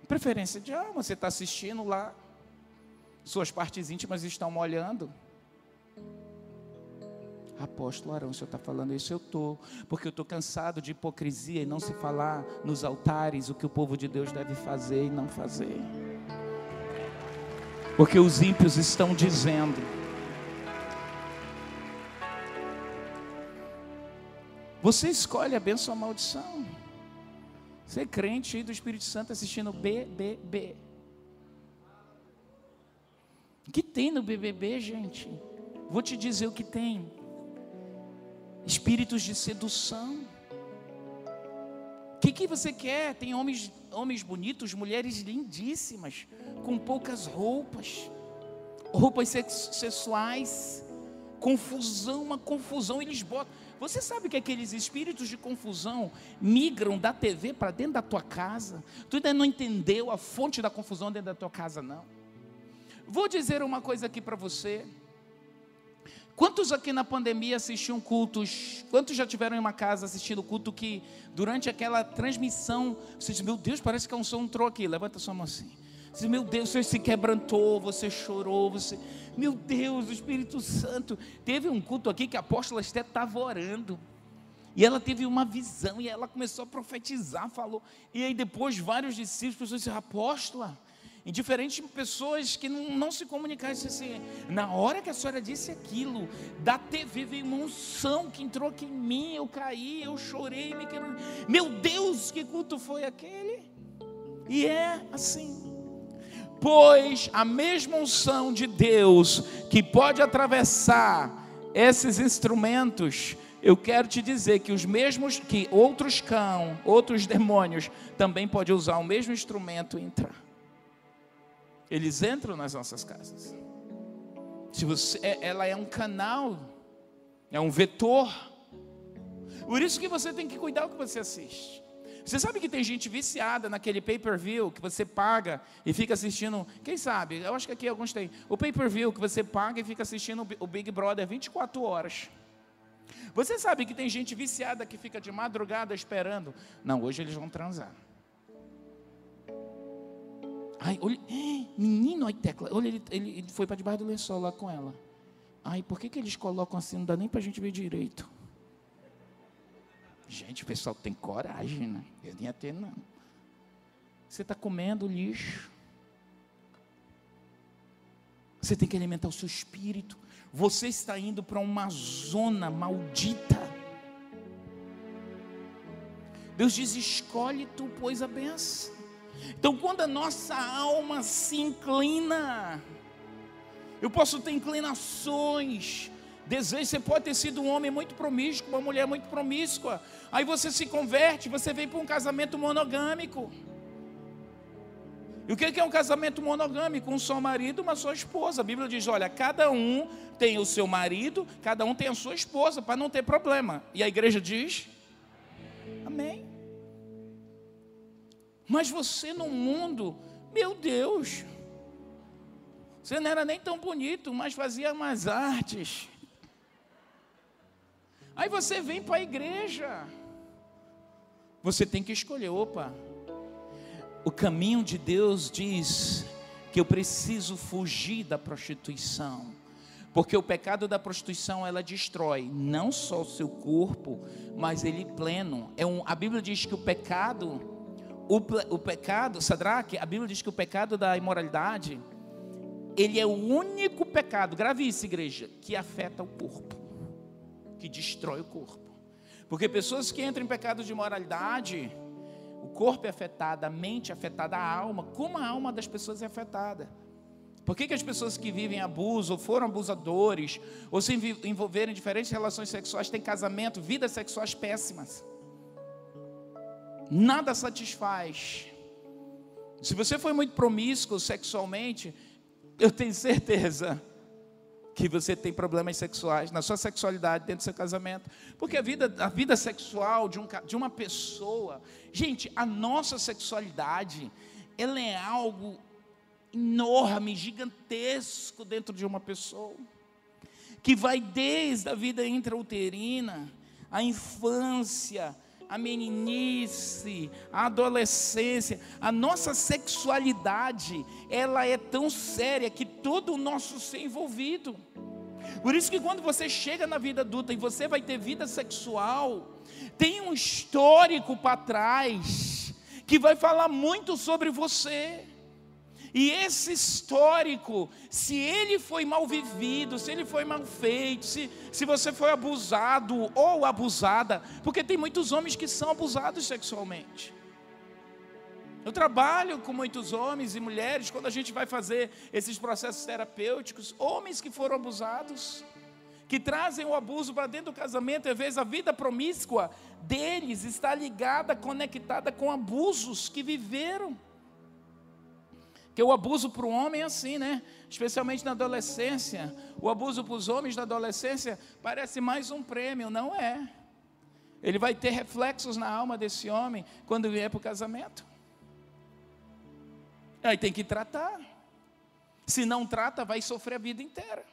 Preferência de alma, você está assistindo lá, suas partes íntimas estão molhando. Apóstolo Arão, o senhor está falando isso? Eu estou, porque eu estou cansado de hipocrisia e não se falar nos altares o que o povo de Deus deve fazer e não fazer. Porque os ímpios estão dizendo, Você escolhe a bênção ou a maldição. Você é crente, do Espírito Santo, assistindo BBB. O que tem no BBB, gente? Vou te dizer o que tem: espíritos de sedução. O que, que você quer? Tem homens, homens bonitos, mulheres lindíssimas, com poucas roupas, roupas sexuais, confusão, uma confusão, eles botam. Você sabe que aqueles espíritos de confusão migram da TV para dentro da tua casa? Tu ainda não entendeu a fonte da confusão dentro da tua casa, não? Vou dizer uma coisa aqui para você. Quantos aqui na pandemia assistiam cultos? Quantos já tiveram em uma casa assistindo culto que durante aquela transmissão, você diz, meu Deus, parece que é um som entrou aqui. Levanta sua mão assim. Você, meu Deus, você se quebrantou, você chorou, você. Meu Deus, o Espírito Santo. Teve um culto aqui que a apóstola Esté estava orando. E ela teve uma visão e ela começou a profetizar, falou. E aí depois vários discípulos disseram, apóstola, em diferentes pessoas que não, não se comunicaram. Assim, na hora que a senhora disse aquilo, da TV veio uma unção que entrou aqui em mim, eu caí, eu chorei, me quebrei. Meu Deus, que culto foi aquele? E é assim. Pois a mesma unção de Deus que pode atravessar esses instrumentos, eu quero te dizer que os mesmos que outros cão, outros demônios também podem usar o mesmo instrumento e entrar. Eles entram nas nossas casas. Se você, é, ela é um canal, é um vetor. Por isso que você tem que cuidar o que você assiste. Você sabe que tem gente viciada naquele pay-per-view que você paga e fica assistindo. Quem sabe? Eu acho que aqui alguns têm. O pay-per-view que você paga e fica assistindo o Big Brother 24 horas. Você sabe que tem gente viciada que fica de madrugada esperando. Não, hoje eles vão transar. Ai, olha, menino, ai, tecla, olha, ele, ele foi para debaixo do lençol lá com ela. Ai, por que, que eles colocam assim? Não dá nem para a gente ver direito. Gente, o pessoal tem coragem, né? Eu nem ia ter, não. Você está comendo lixo. Você tem que alimentar o seu espírito. Você está indo para uma zona maldita. Deus diz: escolhe tu, pois a benção. Então, quando a nossa alma se inclina, eu posso ter inclinações, desejo. Você pode ter sido um homem muito promíscuo, uma mulher muito promíscua. Aí você se converte, você vem para um casamento monogâmico. E o que é um casamento monogâmico? Um só marido, uma só esposa. A Bíblia diz: olha, cada um tem o seu marido, cada um tem a sua esposa, para não ter problema. E a igreja diz: Amém. Mas você no mundo, meu Deus, você não era nem tão bonito, mas fazia mais artes. Aí você vem para a igreja. Você tem que escolher, opa. O caminho de Deus diz que eu preciso fugir da prostituição. Porque o pecado da prostituição ela destrói não só o seu corpo, mas ele pleno. É um, a Bíblia diz que o pecado o, o pecado, Sadraque, a Bíblia diz que o pecado da imoralidade, ele é o único pecado, grave isso, igreja, que afeta o corpo, que destrói o corpo. Porque pessoas que entram em pecado de imoralidade, o corpo é afetado, a mente é afetada, a alma, como a alma das pessoas é afetada. Por que, que as pessoas que vivem abuso, ou foram abusadores, ou se envolveram em diferentes relações sexuais, têm casamento, vidas sexuais péssimas? nada satisfaz. Se você foi muito promíscuo sexualmente, eu tenho certeza que você tem problemas sexuais na sua sexualidade dentro do seu casamento, porque a vida, a vida sexual de, um, de uma pessoa, gente, a nossa sexualidade, ela é algo enorme, gigantesco dentro de uma pessoa, que vai desde a vida intrauterina, a infância, a meninice, a adolescência, a nossa sexualidade, ela é tão séria que todo o nosso ser envolvido. Por isso que quando você chega na vida adulta e você vai ter vida sexual, tem um histórico para trás que vai falar muito sobre você. E esse histórico, se ele foi mal vivido, se ele foi mal feito, se, se você foi abusado ou abusada, porque tem muitos homens que são abusados sexualmente. Eu trabalho com muitos homens e mulheres, quando a gente vai fazer esses processos terapêuticos, homens que foram abusados, que trazem o abuso para dentro do casamento, às vezes a vida promíscua deles está ligada, conectada com abusos que viveram. Porque o abuso para o homem é assim, né? Especialmente na adolescência. O abuso para os homens na adolescência parece mais um prêmio, não é? Ele vai ter reflexos na alma desse homem quando vier para o casamento. Aí tem que tratar. Se não trata, vai sofrer a vida inteira.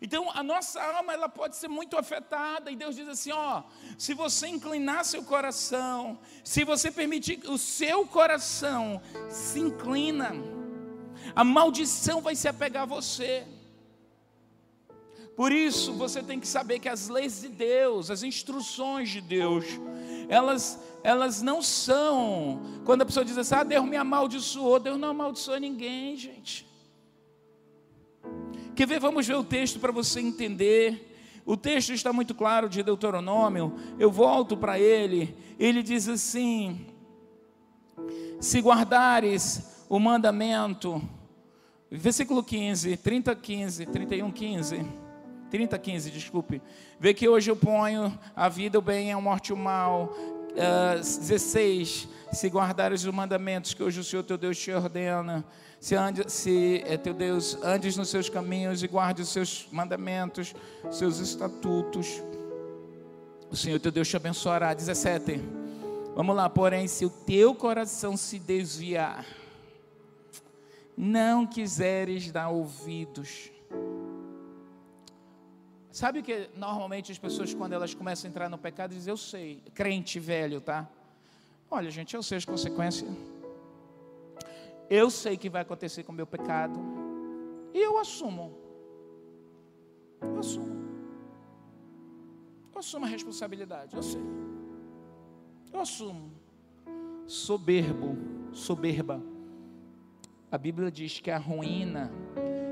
Então a nossa alma ela pode ser muito afetada e Deus diz assim, ó, se você inclinar seu coração, se você permitir que o seu coração se inclina, a maldição vai se apegar a você. Por isso você tem que saber que as leis de Deus, as instruções de Deus, elas, elas não são. Quando a pessoa diz assim, ah, Deus me amaldiçoou, Deus não amaldiçoou ninguém, gente. Quer ver? Vamos ver o texto para você entender. O texto está muito claro de Deuteronômio. Eu volto para ele. Ele diz assim: Se guardares o mandamento, versículo 15, 30, 15, 31, 15. 30, 15, desculpe. Vê que hoje eu ponho a vida, o bem, a morte e o mal. Uh, 16. Se guardares os mandamentos que hoje o Senhor teu Deus te ordena se, ande, se é teu Deus, andes nos seus caminhos e guarde os seus mandamentos, seus estatutos, o Senhor teu Deus te abençoará. 17. Vamos lá, porém, se o teu coração se desviar, não quiseres dar ouvidos. Sabe que normalmente as pessoas, quando elas começam a entrar no pecado, dizem: Eu sei, crente velho, tá? Olha, gente, eu sei as consequências. Eu sei que vai acontecer com o meu pecado. E eu assumo. Eu assumo. Eu assumo a responsabilidade, eu sei. Eu assumo. Soberbo, soberba. A Bíblia diz que a ruína,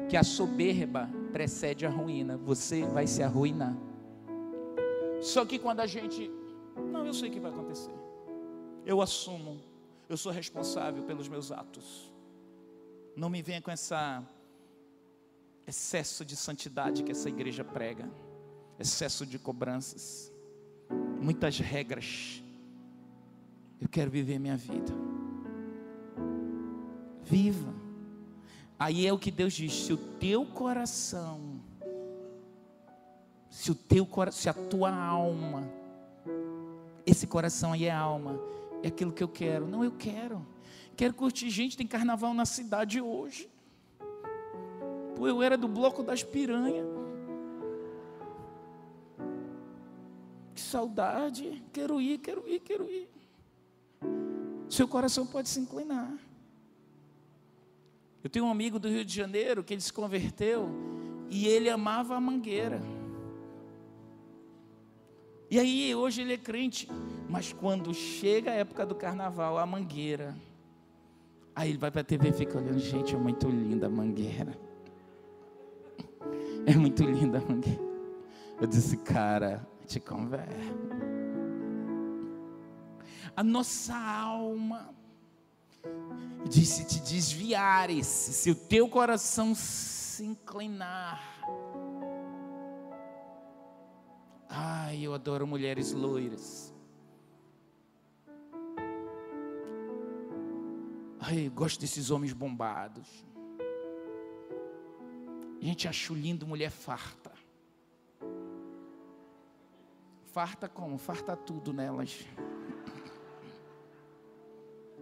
que a soberba precede a ruína. Você vai se arruinar. Só que quando a gente, não, eu sei que vai acontecer. Eu assumo. Eu sou responsável pelos meus atos. Não me venha com essa excesso de santidade que essa igreja prega, excesso de cobranças, muitas regras. Eu quero viver minha vida. Viva. Aí é o que Deus diz: se o teu coração, se o teu coração, se a tua alma, esse coração aí é alma, é aquilo que eu quero. Não, eu quero. Quero curtir gente, tem carnaval na cidade hoje. Pô, eu era do bloco das piranhas. Que saudade. Quero ir, quero ir, quero ir. Seu coração pode se inclinar. Eu tenho um amigo do Rio de Janeiro que ele se converteu e ele amava a mangueira. E aí hoje ele é crente, mas quando chega a época do carnaval, a mangueira Aí ele vai para a TV e fica olhando, gente, é muito linda a mangueira. É muito linda a mangueira. Eu disse, cara, te conversa. A nossa alma disse te desviares, se o teu coração se inclinar. Ai, eu adoro mulheres loiras. Ai, gosto desses homens bombados. Gente, acho lindo mulher farta. Farta como? Farta tudo nelas.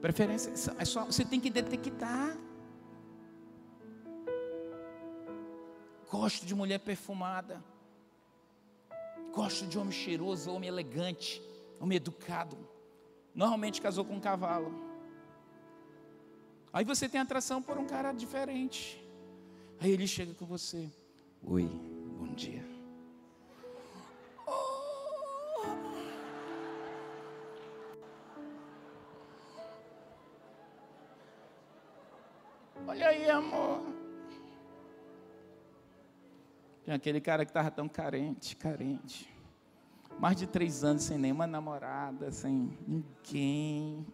Preferência é só você tem que detectar. Gosto de mulher perfumada. Gosto de homem cheiroso, homem elegante, homem educado. Normalmente casou com um cavalo. Aí você tem atração por um cara diferente. Aí ele chega com você. Oi, bom dia. Olha aí, amor. Tem aquele cara que estava tão carente, carente. Mais de três anos sem nenhuma namorada, sem ninguém.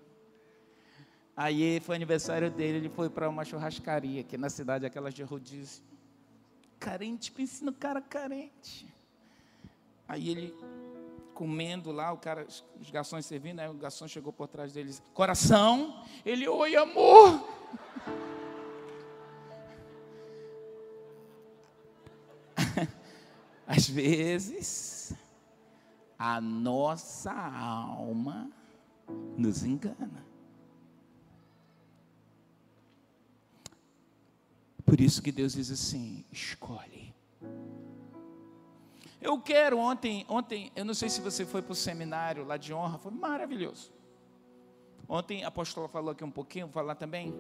Aí foi aniversário dele, ele foi para uma churrascaria aqui na cidade, aquelas de rodízio. Carente, pense no cara carente. Aí ele comendo lá, o cara, os garçons servindo, aí o garçom chegou por trás dele, coração, ele, oi amor. Às vezes, a nossa alma nos engana. Por isso que Deus diz assim: escolhe. Eu quero ontem, ontem, eu não sei se você foi para o seminário lá de honra, foi maravilhoso. Ontem a apóstola falou aqui um pouquinho, vou falar também.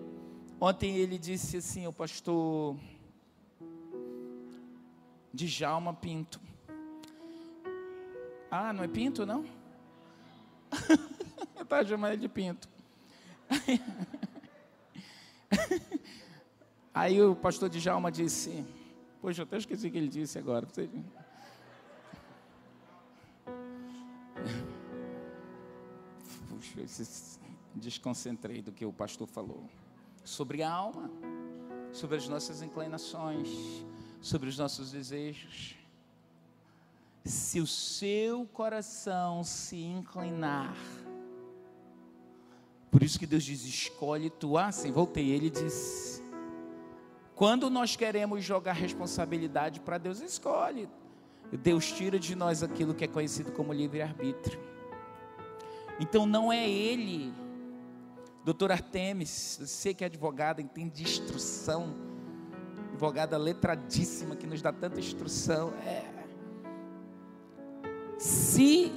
Ontem ele disse assim, o pastor Djalma Pinto. Ah, não é Pinto, não? Eu estava chamando ele de pinto. Aí o pastor Djalma disse, poxa, eu até esqueci o que ele disse agora. Puxa, desconcentrei do que o pastor falou. Sobre a alma, sobre as nossas inclinações, sobre os nossos desejos. Se o seu coração se inclinar, por isso que Deus diz: escolhe tu. Ah, sim, voltei. Ele diz: quando nós queremos jogar responsabilidade para Deus, escolhe. Deus tira de nós aquilo que é conhecido como livre-arbítrio. Então não é Ele, doutor Artemis, você que é advogada, entende de instrução, advogada letradíssima que nos dá tanta instrução. É. Se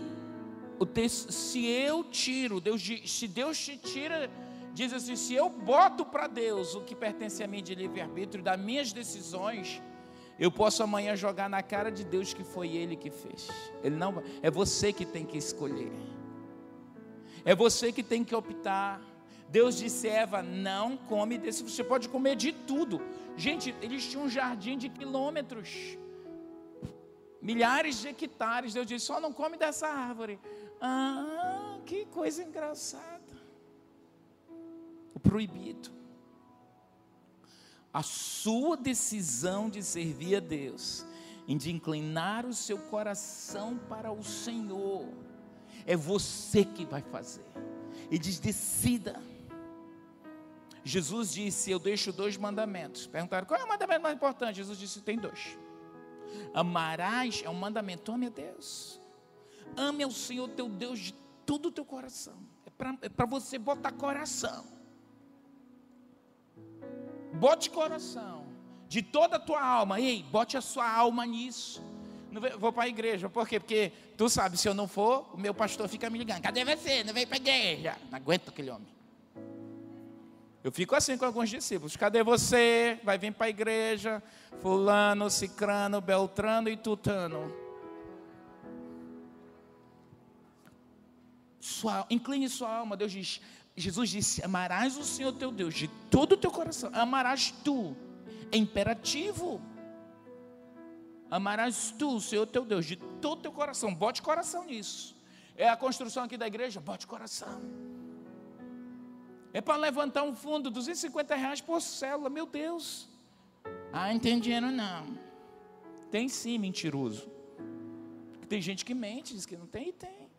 o texto, se eu tiro, Deus, se Deus te tira, diz assim: se eu boto para Deus o que pertence a mim de livre-arbítrio, das minhas decisões, eu posso amanhã jogar na cara de Deus que foi Ele que fez. Ele não, é você que tem que escolher. É você que tem que optar. Deus disse Eva: não come desse. Você pode comer de tudo. Gente, eles tinham um jardim de quilômetros, milhares de hectares. Deus disse: só não come dessa árvore. Ah, que coisa engraçada. O proibido. A sua decisão de servir a Deus, em de inclinar o seu coração para o Senhor, é você que vai fazer. E diz: decida. Jesus disse: Eu deixo dois mandamentos. Perguntaram qual é o mandamento mais importante? Jesus disse: Tem dois. Amarás é um mandamento, ame a Deus. Ame ao Senhor teu Deus de todo o teu coração. É para é você botar coração. Bote coração. De toda a tua alma. Ei, bote a sua alma nisso. Vou para a igreja. Por quê? Porque tu sabe, se eu não for, o meu pastor fica me ligando. Cadê você? Não veio para a igreja. Não aguento aquele homem. Eu fico assim com alguns discípulos. Cadê você? Vai vir para a igreja. Fulano, Cicrano, Beltrano e Tutano. Sua, incline sua alma. Deus diz, Jesus disse: Amarás o Senhor teu Deus de todo o teu coração. Amarás tu. É imperativo. Amarás tu, o Senhor teu Deus, de todo o teu coração. Bote coração nisso. É a construção aqui da igreja, bote coração. É para levantar um fundo, 250 reais por célula, meu Deus. Ah, não tem dinheiro não. Tem sim, mentiroso. Tem gente que mente, diz que não tem e tem.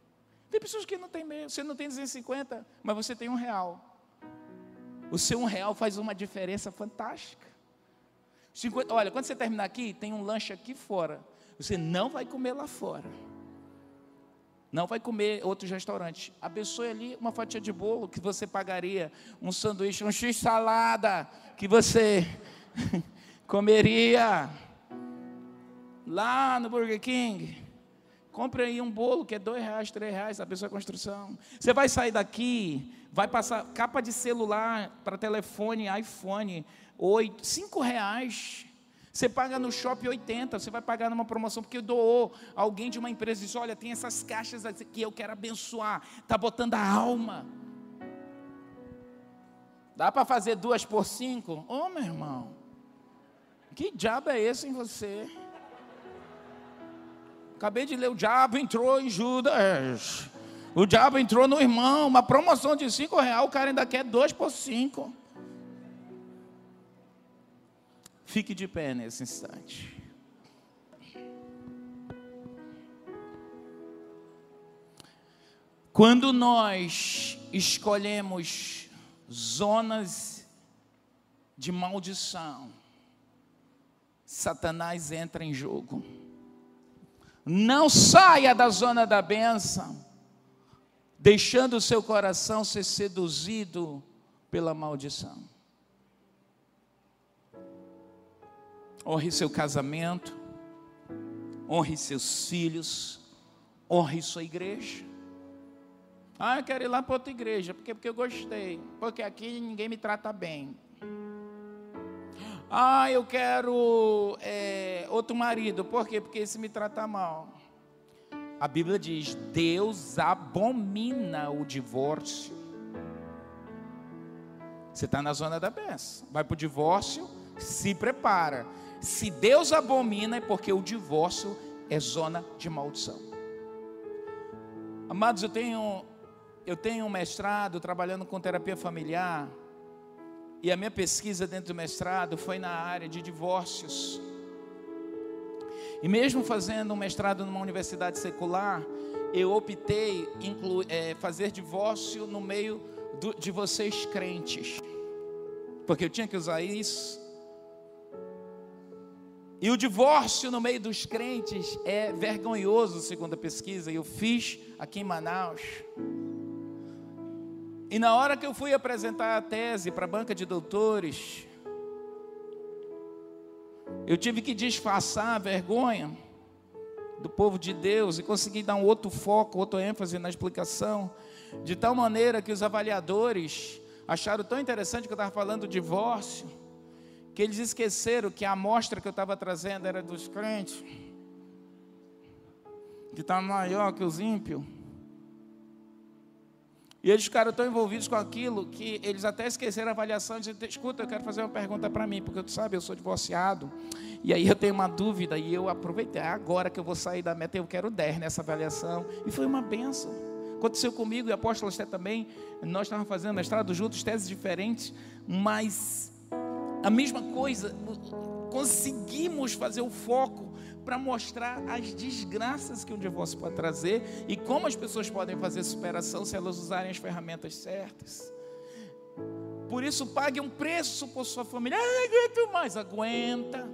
Tem pessoas que não têm meio. Você não tem 250, mas você tem um real. O seu um real faz uma diferença fantástica. 50, olha, quando você terminar aqui, tem um lanche aqui fora. Você não vai comer lá fora. Não vai comer outros restaurantes. Abençoe ali uma fatia de bolo que você pagaria, um sanduíche, um x salada que você comeria lá no Burger King. Compre aí um bolo que é dois reais, três reais, a pessoa construção. Você vai sair daqui, vai passar capa de celular para telefone, iPhone, oito, cinco reais. Você paga no shopping 80, você vai pagar numa promoção porque doou alguém de uma empresa e diz: Olha, tem essas caixas aqui, eu quero abençoar. Está botando a alma. Dá para fazer duas por cinco? Ô oh, meu irmão, que diabo é esse em você? Acabei de ler, o diabo entrou em Judas. O diabo entrou no irmão, uma promoção de cinco real, o cara ainda quer dois por cinco. Fique de pé nesse instante. Quando nós escolhemos zonas de maldição, Satanás entra em jogo. Não saia da zona da bênção, deixando o seu coração ser seduzido pela maldição. Honre seu casamento, honre seus filhos, honre sua igreja. Ah, eu quero ir lá para outra igreja, porque, porque eu gostei, porque aqui ninguém me trata bem. Ah, eu quero é, outro marido. Por quê? Porque esse me trata mal. A Bíblia diz: Deus abomina o divórcio. Você está na zona da benção. Vai para o divórcio, se prepara. Se Deus abomina, é porque o divórcio é zona de maldição. Amados, eu tenho, eu tenho um mestrado trabalhando com terapia familiar. E a minha pesquisa dentro do mestrado foi na área de divórcios. E mesmo fazendo um mestrado numa universidade secular, eu optei é, fazer divórcio no meio do, de vocês crentes, porque eu tinha que usar isso. E o divórcio no meio dos crentes é vergonhoso, segundo a pesquisa, eu fiz aqui em Manaus. E na hora que eu fui apresentar a tese para a banca de doutores, eu tive que disfarçar a vergonha do povo de Deus e consegui dar um outro foco, outra ênfase na explicação, de tal maneira que os avaliadores acharam tão interessante que eu estava falando do divórcio, que eles esqueceram que a amostra que eu estava trazendo era dos crentes, que está maior que os ímpios. E eles ficaram tão envolvidos com aquilo que eles até esqueceram a avaliação disseram, escuta, eu quero fazer uma pergunta para mim, porque tu sabe, eu sou divorciado. E aí eu tenho uma dúvida e eu aproveitei, é agora que eu vou sair da meta, eu quero 10 nessa avaliação. E foi uma benção. Aconteceu comigo e a apóstola Esté também. Nós estávamos fazendo mestrado juntos, teses diferentes, mas a mesma coisa, conseguimos fazer o foco para mostrar as desgraças que um divórcio pode trazer e como as pessoas podem fazer superação se elas usarem as ferramentas certas. Por isso, pague um preço por sua família. Ah, aguento mais, aguenta.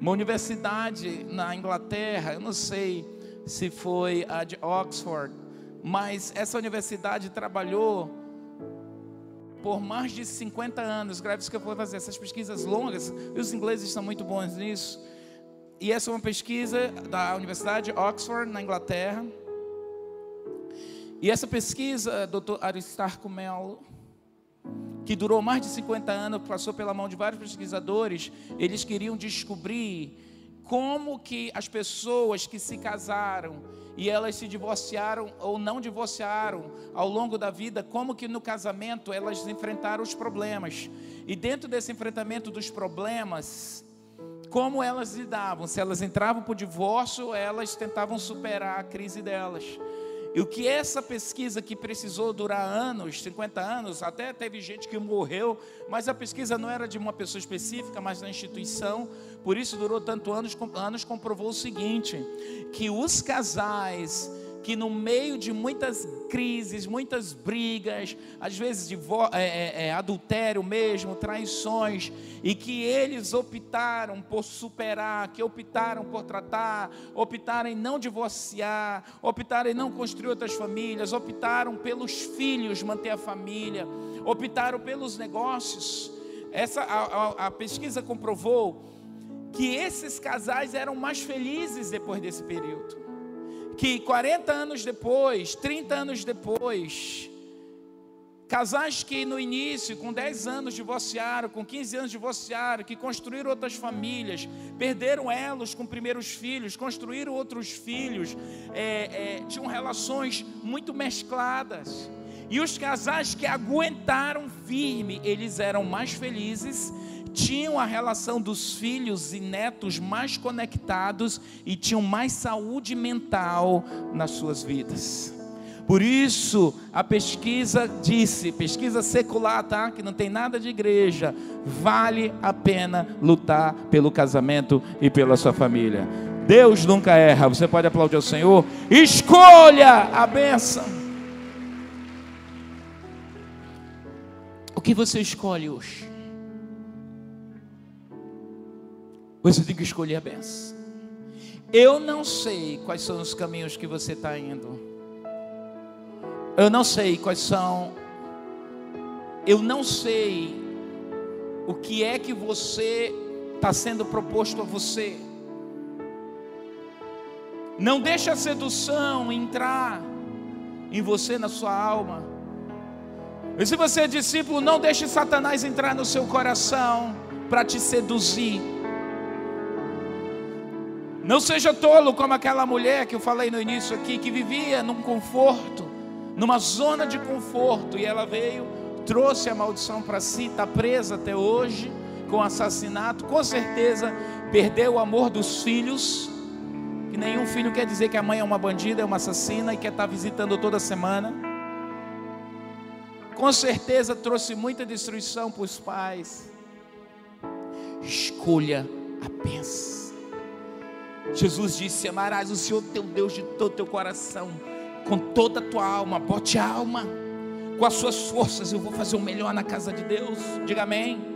Uma universidade na Inglaterra, eu não sei se foi a de Oxford, mas essa universidade trabalhou por mais de 50 anos, grave isso que eu vou fazer, essas pesquisas longas, os ingleses são muito bons nisso. E essa é uma pesquisa da Universidade de Oxford, na Inglaterra. E essa pesquisa, Dr. Aristarco Melo, que durou mais de 50 anos, passou pela mão de vários pesquisadores, eles queriam descobrir como que as pessoas que se casaram e elas se divorciaram ou não divorciaram ao longo da vida, como que no casamento elas enfrentaram os problemas. E dentro desse enfrentamento dos problemas, como elas lidavam? Se elas entravam para o divórcio, elas tentavam superar a crise delas. E o que essa pesquisa que precisou durar anos, 50 anos, até teve gente que morreu, mas a pesquisa não era de uma pessoa específica, mas da instituição, por isso durou tanto anos, anos comprovou o seguinte, que os casais que no meio de muitas crises, muitas brigas, às vezes de é, é, é, adultério mesmo, traições, e que eles optaram por superar, que optaram por tratar, optaram em não divorciar, optaram em não construir outras famílias, optaram pelos filhos manter a família, optaram pelos negócios. Essa a, a, a pesquisa comprovou que esses casais eram mais felizes depois desse período que 40 anos depois, 30 anos depois, casais que no início, com 10 anos divorciaram, com 15 anos divorciaram, que construíram outras famílias, perderam elos com primeiros filhos, construíram outros filhos, é, é, tinham relações muito mescladas. E os casais que aguentaram firme, eles eram mais felizes tinham a relação dos filhos e netos mais conectados e tinham mais saúde mental nas suas vidas. Por isso, a pesquisa disse, pesquisa secular, tá? Que não tem nada de igreja, vale a pena lutar pelo casamento e pela sua família. Deus nunca erra. Você pode aplaudir o Senhor. Escolha a bênção. O que você escolhe hoje? Você tem que escolher a benção. Eu não sei quais são os caminhos que você está indo. Eu não sei quais são. Eu não sei o que é que você está sendo proposto a você. Não deixe a sedução entrar em você, na sua alma. E se você é discípulo, não deixe Satanás entrar no seu coração para te seduzir. Não seja tolo como aquela mulher que eu falei no início aqui, que vivia num conforto, numa zona de conforto, e ela veio, trouxe a maldição para si, está presa até hoje com assassinato, com certeza perdeu o amor dos filhos, que nenhum filho quer dizer que a mãe é uma bandida, é uma assassina e quer estar tá visitando toda semana. Com certeza trouxe muita destruição para os pais. Escolha a bênção. Jesus disse: Amarás o Senhor teu Deus de todo teu coração, com toda a tua alma, bote a alma, com as suas forças. Eu vou fazer o melhor na casa de Deus. Diga amém.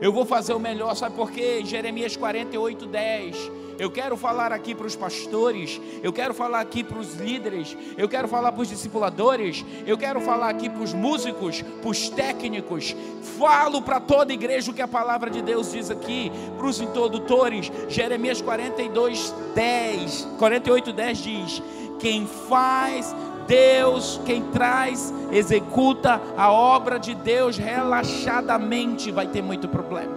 Eu vou fazer o melhor, sabe por quê? Jeremias 48, 10. Eu quero falar aqui para os pastores, eu quero falar aqui para os líderes, eu quero falar para os discipuladores, eu quero falar aqui para os músicos, para os técnicos. Falo para toda igreja o que a palavra de Deus diz aqui, para os introdutores. Jeremias 42, 10. 48, 10 diz: Quem faz Deus, quem traz, executa a obra de Deus relaxadamente, vai ter muito problema.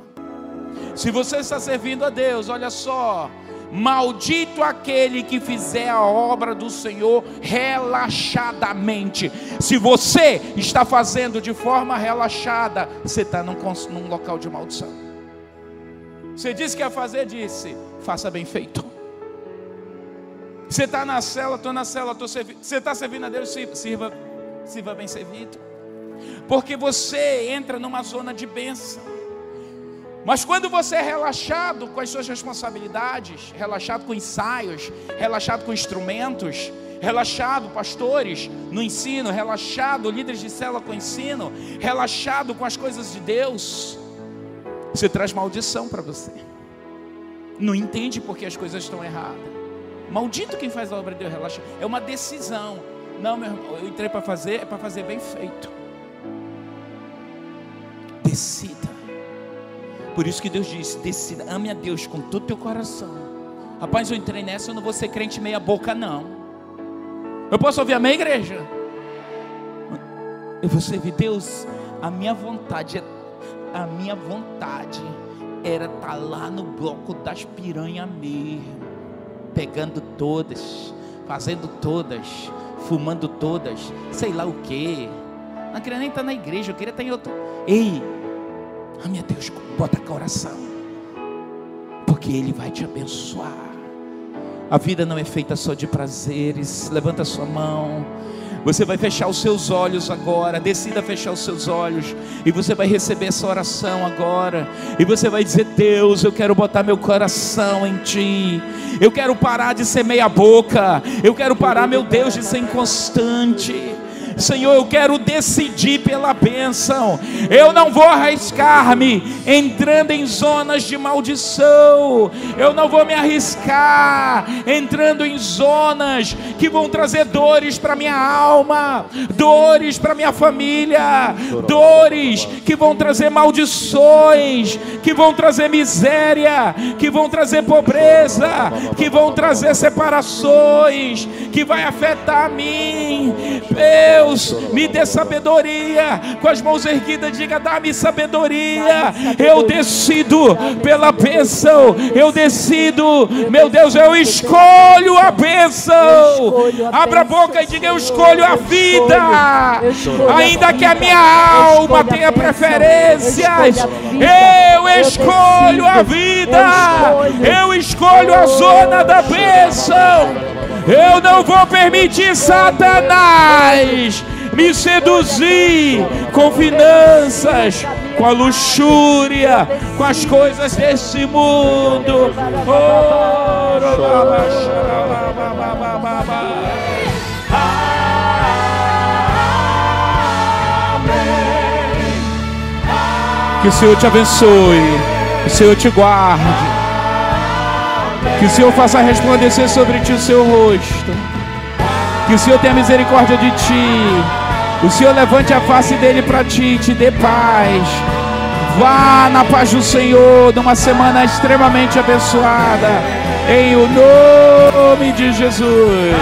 Se você está servindo a Deus, olha só, Maldito aquele que fizer a obra do Senhor relaxadamente. Se você está fazendo de forma relaxada, você está num, num local de maldição. Você disse que ia fazer, disse, faça bem feito. Você está na cela, estou na cela, estou servindo. Você está servindo a Deus, sirva, sirva bem servido. Porque você entra numa zona de bênção. Mas quando você é relaxado com as suas responsabilidades, relaxado com ensaios, relaxado com instrumentos, relaxado, pastores, no ensino, relaxado, líderes de célula com ensino, relaxado com as coisas de Deus, você traz maldição para você. Não entende porque as coisas estão erradas. Maldito quem faz a obra de Deus, relaxa. É uma decisão. Não, meu irmão, eu entrei para fazer, é para fazer bem feito. Decida. Por isso que Deus disse: decida, ame a Deus com todo o teu coração. Rapaz, eu entrei nessa, eu não vou ser crente meia boca, não. Eu posso ouvir amém, igreja? Eu vou servir Deus. A minha vontade é, a minha vontade era estar tá lá no bloco das piranhas mesmo pegando todas, fazendo todas, fumando todas, sei lá o que. Não queria nem estar na igreja, eu queria estar em outro. Ei, ah meu Deus, bota coração, porque Ele vai te abençoar. A vida não é feita só de prazeres. Levanta sua mão. Você vai fechar os seus olhos agora, decida fechar os seus olhos, e você vai receber essa oração agora, e você vai dizer: Deus, eu quero botar meu coração em Ti, eu quero parar de ser meia-boca, eu quero parar, meu Deus, de ser inconstante. Senhor, eu quero decidir pela bênção. Eu não vou arriscar-me entrando em zonas de maldição. Eu não vou me arriscar entrando em zonas que vão trazer dores para minha alma, dores para minha família, dores que vão trazer maldições, que vão trazer miséria, que vão trazer pobreza, que vão trazer separações, que vai afetar a mim. Deus, me dê sabedoria. Com as mãos erguidas, diga: dá-me sabedoria. Eu decido pela bênção. Eu decido, meu Deus, eu escolho a bênção. Abra a boca e diga: Eu escolho a vida. Ainda que a minha alma tenha preferências, eu escolho a vida. Eu escolho a zona da bênção. Eu não vou permitir Satanás me seduzir com finanças, com a luxúria, com as coisas desse mundo. Que o Senhor te abençoe, que o Senhor te guarde. Que o Senhor faça resplandecer sobre ti o seu rosto. Que o Senhor tenha misericórdia de ti. O Senhor levante a face dele para ti, te dê paz. Vá na paz do Senhor, numa semana extremamente abençoada. Em o nome de Jesus.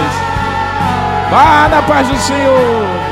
Vá na paz do Senhor.